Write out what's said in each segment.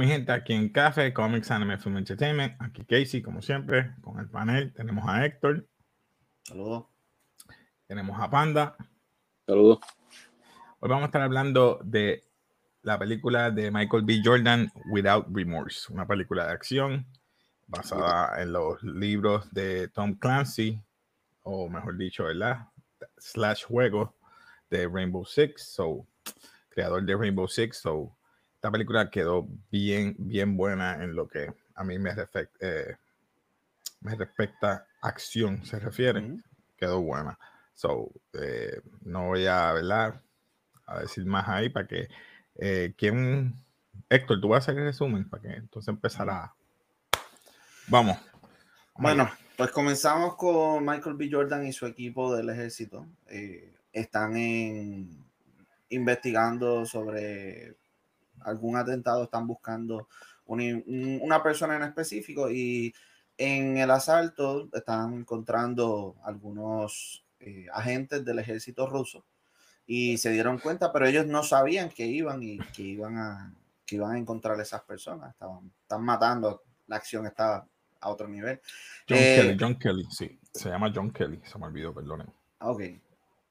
Mi gente, aquí en Café, Comics Anime Film Entertainment. Aquí Casey, como siempre, con el panel. Tenemos a Héctor. Saludos. Tenemos a Panda. Saludos. Hoy vamos a estar hablando de la película de Michael B. Jordan, Without Remorse, una película de acción basada en los libros de Tom Clancy, o mejor dicho, ¿verdad? Slash juego de Rainbow Six, so, creador de Rainbow Six, so, esta película quedó bien, bien buena en lo que a mí me, eh, me respecta acción se refiere, quedó buena. So, eh, no voy a, ¿verdad? a decir más ahí para que, eh, ¿quién? Héctor, tú vas a hacer el resumen para que entonces empezará. Vamos. Bueno, pues comenzamos con Michael B. Jordan y su equipo del ejército. están en, investigando sobre algún atentado, están buscando una persona en específico y en el asalto están encontrando algunos eh, agentes del ejército ruso y se dieron cuenta, pero ellos no sabían que iban y que iban a, que iban a encontrar esas personas. Estaban, están matando, la acción estaba a otro nivel. John eh, Kelly, John Kelly, sí, se llama John Kelly, se me olvidó, perdonen. Ok.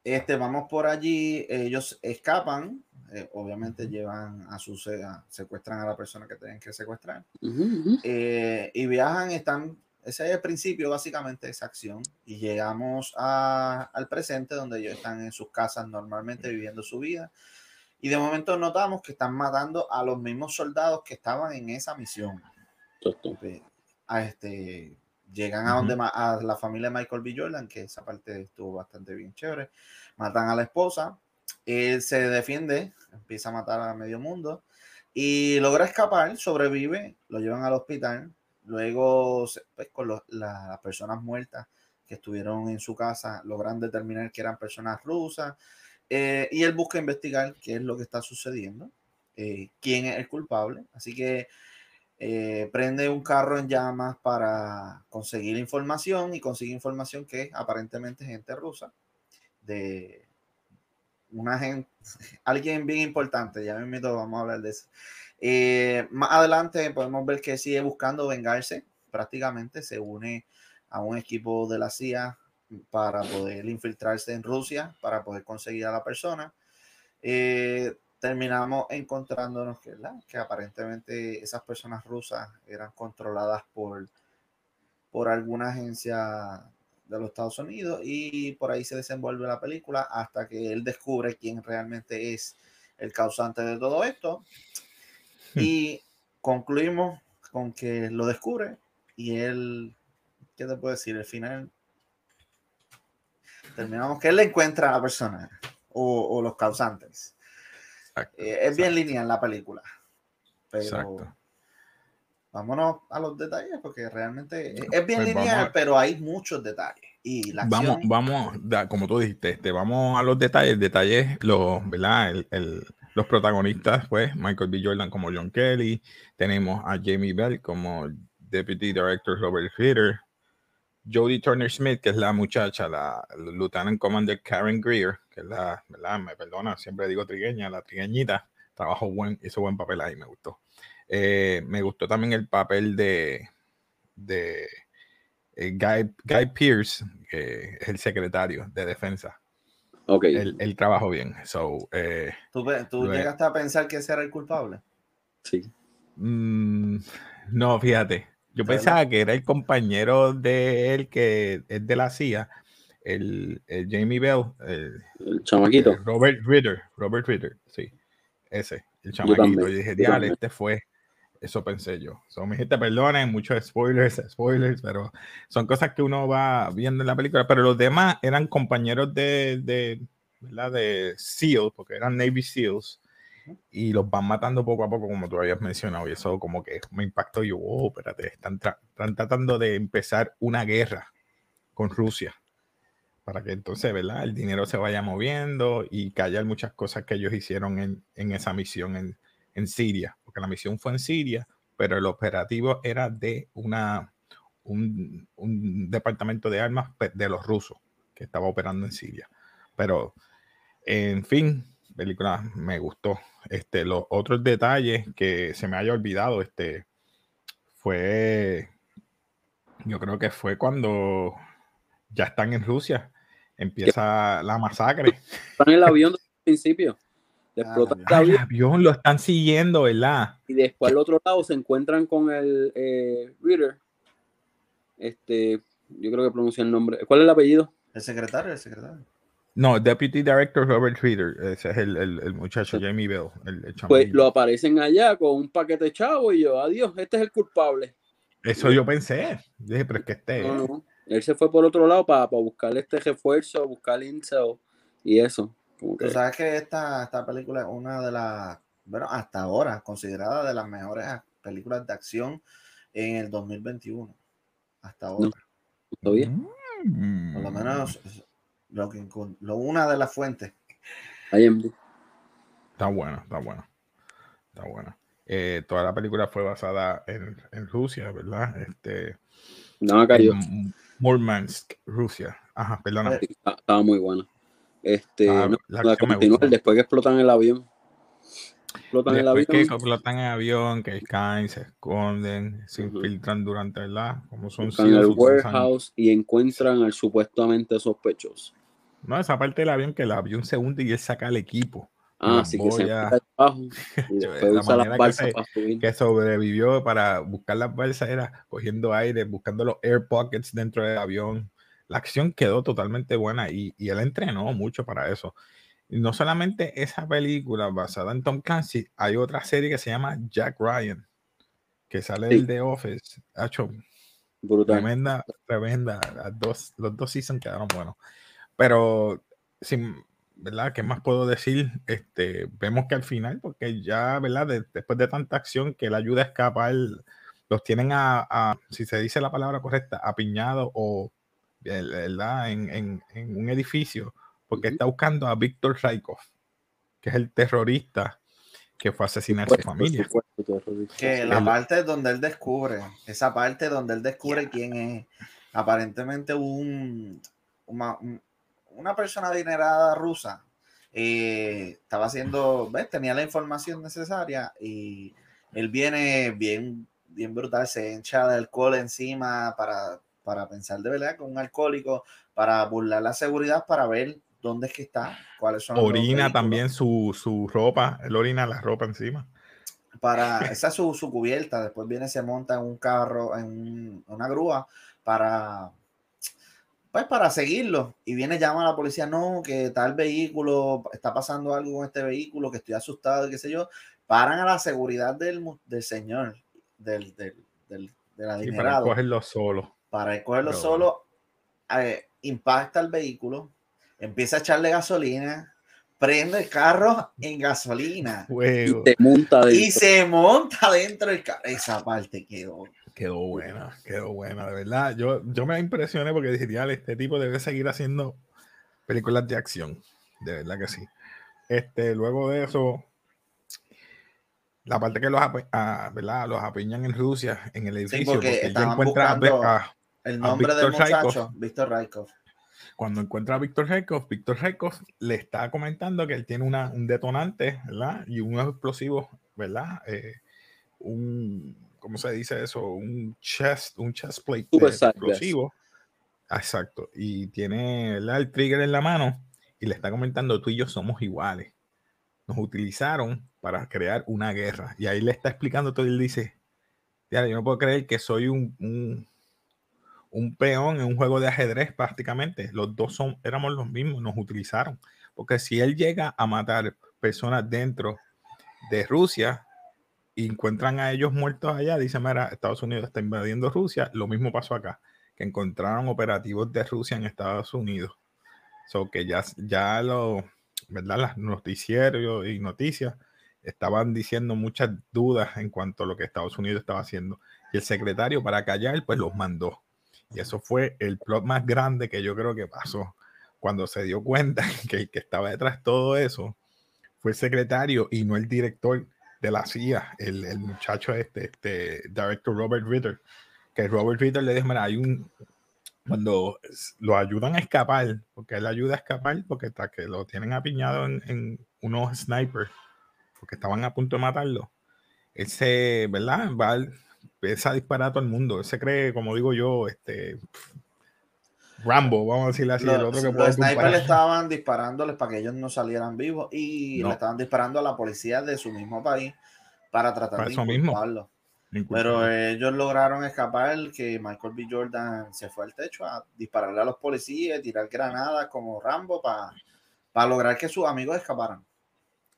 Este, vamos por allí, ellos escapan, eh, obviamente llevan a su secuestran a la persona que tienen que secuestrar eh, y viajan, están, ese es el principio básicamente de esa acción y llegamos al presente donde ellos están en sus casas normalmente viviendo su vida y de momento notamos que están matando a los mismos soldados que estaban en esa misión. A este, Llegan a donde a la familia de Michael B. Jordan, que esa parte estuvo bastante bien chévere. Matan a la esposa. Él se defiende, empieza a matar a medio mundo y logra escapar, sobrevive, lo llevan al hospital. Luego, pues, con las personas muertas que estuvieron en su casa, logran determinar que eran personas rusas. Eh, y él busca investigar qué es lo que está sucediendo, eh, quién es el culpable. Así que eh, prende un carro en llamas para conseguir información y consigue información que aparentemente es gente rusa, de una gente, alguien bien importante, ya me vamos a hablar de eso. Eh, más adelante podemos ver que sigue buscando vengarse, prácticamente se une a un equipo de la CIA para poder infiltrarse en Rusia, para poder conseguir a la persona. Eh, terminamos encontrándonos que, que aparentemente esas personas rusas eran controladas por, por alguna agencia de los Estados Unidos y por ahí se desenvuelve la película hasta que él descubre quién realmente es el causante de todo esto hmm. y concluimos con que lo descubre y él, ¿qué te puedo decir? El final terminamos que él le encuentra a la persona o, o los causantes. Eh, es bien lineal la película. Pero vámonos a los detalles porque realmente es bien pues lineal, pero hay muchos detalles. Y la vamos, vamos, como tú dijiste, este, vamos a los detalles, detalles, los, ¿verdad? los protagonistas, pues, Michael B. Jordan como John Kelly, tenemos a Jamie Bell como Deputy Director Robert Fritter, Jodie Turner Smith, que es la muchacha, la, Lieutenant Commander Karen Greer, que es la, ¿verdad? Me perdona, siempre digo trigueña, la trigueñita, trabajó buen, hizo buen papel ahí, me gustó. Eh, me gustó también el papel de, de eh, Guy, Guy Pierce, que es el secretario de defensa. Ok. Él, trabajó bien. So, eh, ¿Tú, tú llegaste a pensar que ese era el culpable? Sí. Mm, no, fíjate. Yo pensaba que era el compañero de él que es de la CIA, el, Jamie Bell, el, chamaquito. Robert Ritter, Robert Ritter, sí, ese, el chamaquito. y dije, diale, este fue. Eso pensé yo. Son mi gente, perdonen, muchos spoilers, spoilers, pero son cosas que uno va viendo en la película. Pero los demás eran compañeros de, de, ¿verdad? de SEAL, porque eran Navy SEALs y los van matando poco a poco, como tú habías mencionado, y eso como que me impactó. Yo, oh, espérate, están, están tratando de empezar una guerra con Rusia para que entonces, ¿verdad? El dinero se vaya moviendo y callar muchas cosas que ellos hicieron en, en esa misión en, en, Siria, porque la misión fue en Siria, pero el operativo era de una, un, un departamento de armas de los rusos que estaba operando en Siria. Pero, en fin, película me gustó. Este, los otros detalles que se me haya olvidado, este, fue, yo creo que fue cuando ya están en Rusia, empieza la masacre. Están en el avión desde el principio. Ah, el, avión. lo están siguiendo, ¿verdad? Y después al otro lado se encuentran con el eh, Reader. Este, yo creo que pronuncia el nombre. ¿Cuál es el apellido? El secretario, el secretario. No, Deputy Director Robert Reader, ese es el, el, muchacho Jamie Bell. El, pues lo aparecen allá con un paquete chavo y yo, adiós, este es el culpable. Eso yo pensé. Dije, pero es que este. Él se fue por otro lado para, buscar este refuerzo, buscar intel y eso. Tú sabes que esta, esta película es una de las, bueno, hasta ahora, considerada de las mejores películas de acción en el 2021. Hasta ahora. ¿Todavía? Mm. Por lo menos lo, que, lo una de las fuentes. Está buena, está buena. Está buena. Eh, toda la película fue basada en, en Rusia, ¿verdad? Este, no, cayó. Murmansk, Rusia. Ajá, perdona. Estaba muy buena. Este, ah, después que explotan el avión. Explotan el avión. que explotan el avión, que caen, se esconden, se infiltran durante la. Como son en el warehouse y encuentran al supuestamente sospechoso. No, esa parte del avión que el avión se hunde y él saca el equipo. Ah, sí que se abajo y después usa las balsas para subir. Que sobrevivió para buscar las balsas era cogiendo aire, buscando los air pockets dentro del avión. La acción quedó totalmente buena y, y él entrenó mucho para eso. Y no solamente esa película basada en Tom Clancy, hay otra serie que se llama Jack Ryan, que sale del The Office. Hecho, Tremenda, tremenda. Las dos, los dos seasons quedaron buenos. Pero, sin, ¿verdad? ¿Qué más puedo decir? Este, vemos que al final, porque ya, ¿verdad? después de tanta acción que la ayuda a escapar, los tienen a, si se dice la palabra correcta, apiñado o, ¿verdad? En, un edificio, porque está buscando a Víctor Raikov, que es el terrorista que fue a asesinar a su familia. Que la parte donde él descubre, esa parte donde él descubre quién es aparentemente un, un una persona adinerada rusa eh, estaba haciendo, ¿ves? Tenía la información necesaria y él viene bien, bien brutal, se hincha de alcohol encima para, para pensar de verdad con un alcohólico, para burlar la seguridad, para ver dónde es que está, cuáles son. Orina también su, su ropa, él orina la ropa encima. Para, esa es su, su cubierta, después viene, se monta en un carro, en una grúa para pues para seguirlo. Y viene, llama a la policía, no, que tal vehículo, está pasando algo con este vehículo, que estoy asustado, y qué sé yo. Paran a la seguridad del, del señor, del, del, del, para cogerlo solo. Para cogerlo solo, eh, impacta el vehículo, empieza a echarle gasolina, prende el carro en gasolina. Y se monta dentro. Y se monta dentro del carro. Esa parte quedó Quedó buena, quedó buena, de verdad. Yo, yo me impresioné porque dije, este tipo debe seguir haciendo películas de acción. De verdad que sí. Este, luego de eso, la parte que los, ah, ¿verdad? los apiñan en Rusia, en el edificio, porque, encuentra a, el nombre del muchacho, Víctor Raikov. Cuando encuentra a Víctor Raikov, Víctor Raikov le está comentando que él tiene una, un detonante, ¿verdad? Y un explosivo, ¿verdad? Eh, un ¿cómo se dice eso? Un chest, un chest plate explosivo. Exacto. Y tiene el trigger en la mano y le está comentando, tú y yo somos iguales. Nos utilizaron para crear una guerra. Y ahí le está explicando todo y él dice, yo no puedo creer que soy un, un, un, peón en un juego de ajedrez prácticamente. Los dos son, éramos los mismos, nos utilizaron. Porque si él llega a matar personas dentro de Rusia, encuentran a ellos muertos allá, dicen, mira, Estados Unidos está invadiendo Rusia. Lo mismo pasó acá, que encontraron operativos de Rusia en Estados Unidos. So que ya, ya lo, ¿verdad? Las noticieros y noticias estaban diciendo muchas dudas en cuanto a lo que Estados Unidos estaba haciendo. Y el secretario, para callar, pues los mandó. Y eso fue el plot más grande que yo creo que pasó. Cuando se dio cuenta que el que estaba detrás de todo eso fue el secretario y no el director de la CIA, el, el muchacho este, este, director Robert Ritter, que Robert Ritter le dijo, mira, hay un, cuando lo ayudan a escapar, porque él ayuda a escapar, porque está que lo tienen apiñado en, en, unos snipers, porque estaban a punto de matarlo, él se, ¿verdad? Va, a disparar a todo el mundo. Él se cree, como digo yo, este Rambo, vamos a decirle así. Los, el otro que snipers le estaban disparándoles para que ellos no salieran vivos y le estaban disparando a la policía de su mismo país para tratar de inculparlo. Pero ellos lograron escapar, que Michael B. Jordan se fue al techo a dispararle a los policías, tirar granadas como Rambo para, para lograr que sus amigos escaparan.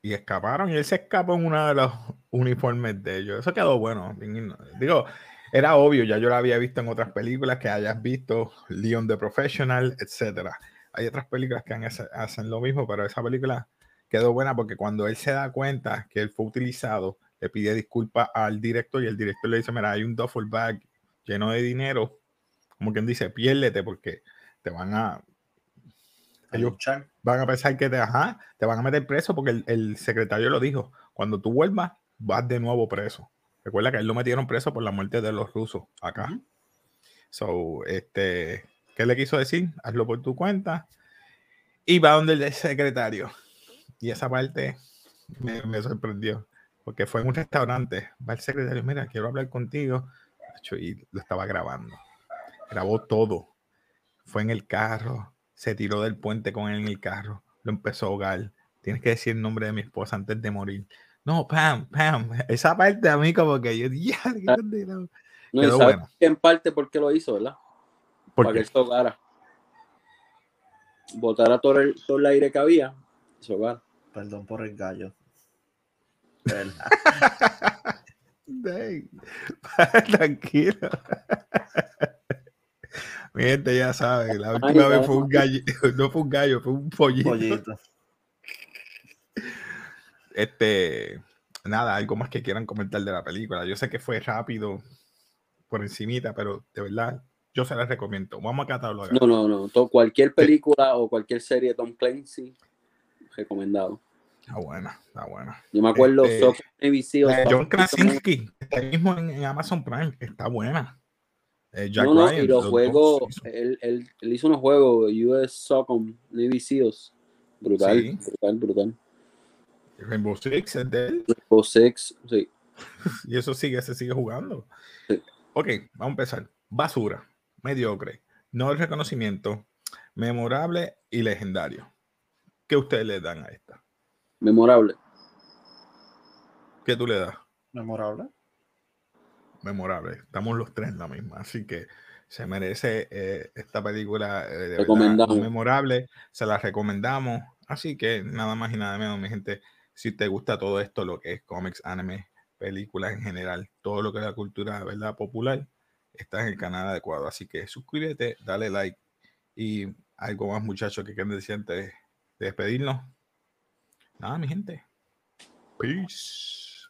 Y escaparon y él se escapó en uno de los uniformes de ellos. Eso quedó bueno. Digo, era obvio, ya yo lo había visto en otras películas que hayas visto, Leon the Professional, etcétera. Hay otras películas que hacen lo mismo, pero esa película quedó buena porque cuando él se da cuenta que él fue utilizado, le pide disculpas al director y el director le dice, mira, hay un duffel bag lleno de dinero, como quien dice, piérdete porque te van a... Ellos van a pensar que te, ajá, te van a meter preso porque el, el secretario lo dijo, cuando tú vuelvas, vas de nuevo preso. Recuerda que él lo metieron preso por la muerte de los rusos acá. So, este, ¿qué le quiso decir? Hazlo por tu cuenta. Y va donde el secretario. Y esa parte me, sorprendió. Porque fue en un restaurante. Va el secretario, mira, quiero hablar contigo. Y lo estaba grabando. Grabó todo. Fue en el carro. Se tiró del puente con él en el carro. Lo empezó a ahogar. Tienes que decir el nombre de mi esposa antes de morir. No, Pam, Pam. Esa parte a mí como que yo, ya, ah, no, no bueno. en parte por qué lo hizo, ¿verdad? ¿Por Para que esto ahogara. Botara todo el, todo el aire que había. Eso Perdón por el gallo. Tranquilo. Mi gente ya sabe, la última vez fue un gallo, no fue un gallo, fue un pollito. pollito. Este, nada, algo más que quieran comentar de la película. Yo sé que fue rápido, por encimita, pero de verdad, yo se las recomiendo. Vamos a catalogar. No, no, no. cualquier película o cualquier serie de Tom Clancy, recomendado. Está buena, está buena. Yo me acuerdo este, John Krasinski, está mismo en, Amazon Prime, está buena. Eh, Jack no, no, y los, juegos, él, él, hizo unos juegos US Socom Navy Seals. Brutal, brutal, brutal. Rainbow Six es de él. Rainbow Six, sí. y eso sigue, se sigue jugando. Ok, vamos a empezar. Basura, mediocre, no el reconocimiento, memorable y legendario. ¿Qué ustedes le dan a esta? Memorable. ¿Qué tú le das? Memorable. Memorable. Estamos los tres en la misma, así que se merece eh, esta película eh, memorable. Se la recomendamos. Así que nada más y nada menos, mi gente si te gusta todo esto, lo que es cómics, anime, películas en general, todo lo que es la cultura ¿verdad? popular, está en el canal adecuado. Así que suscríbete, dale like y algo más muchachos que quieran decir antes de despedirnos. Nada, mi gente. Peace.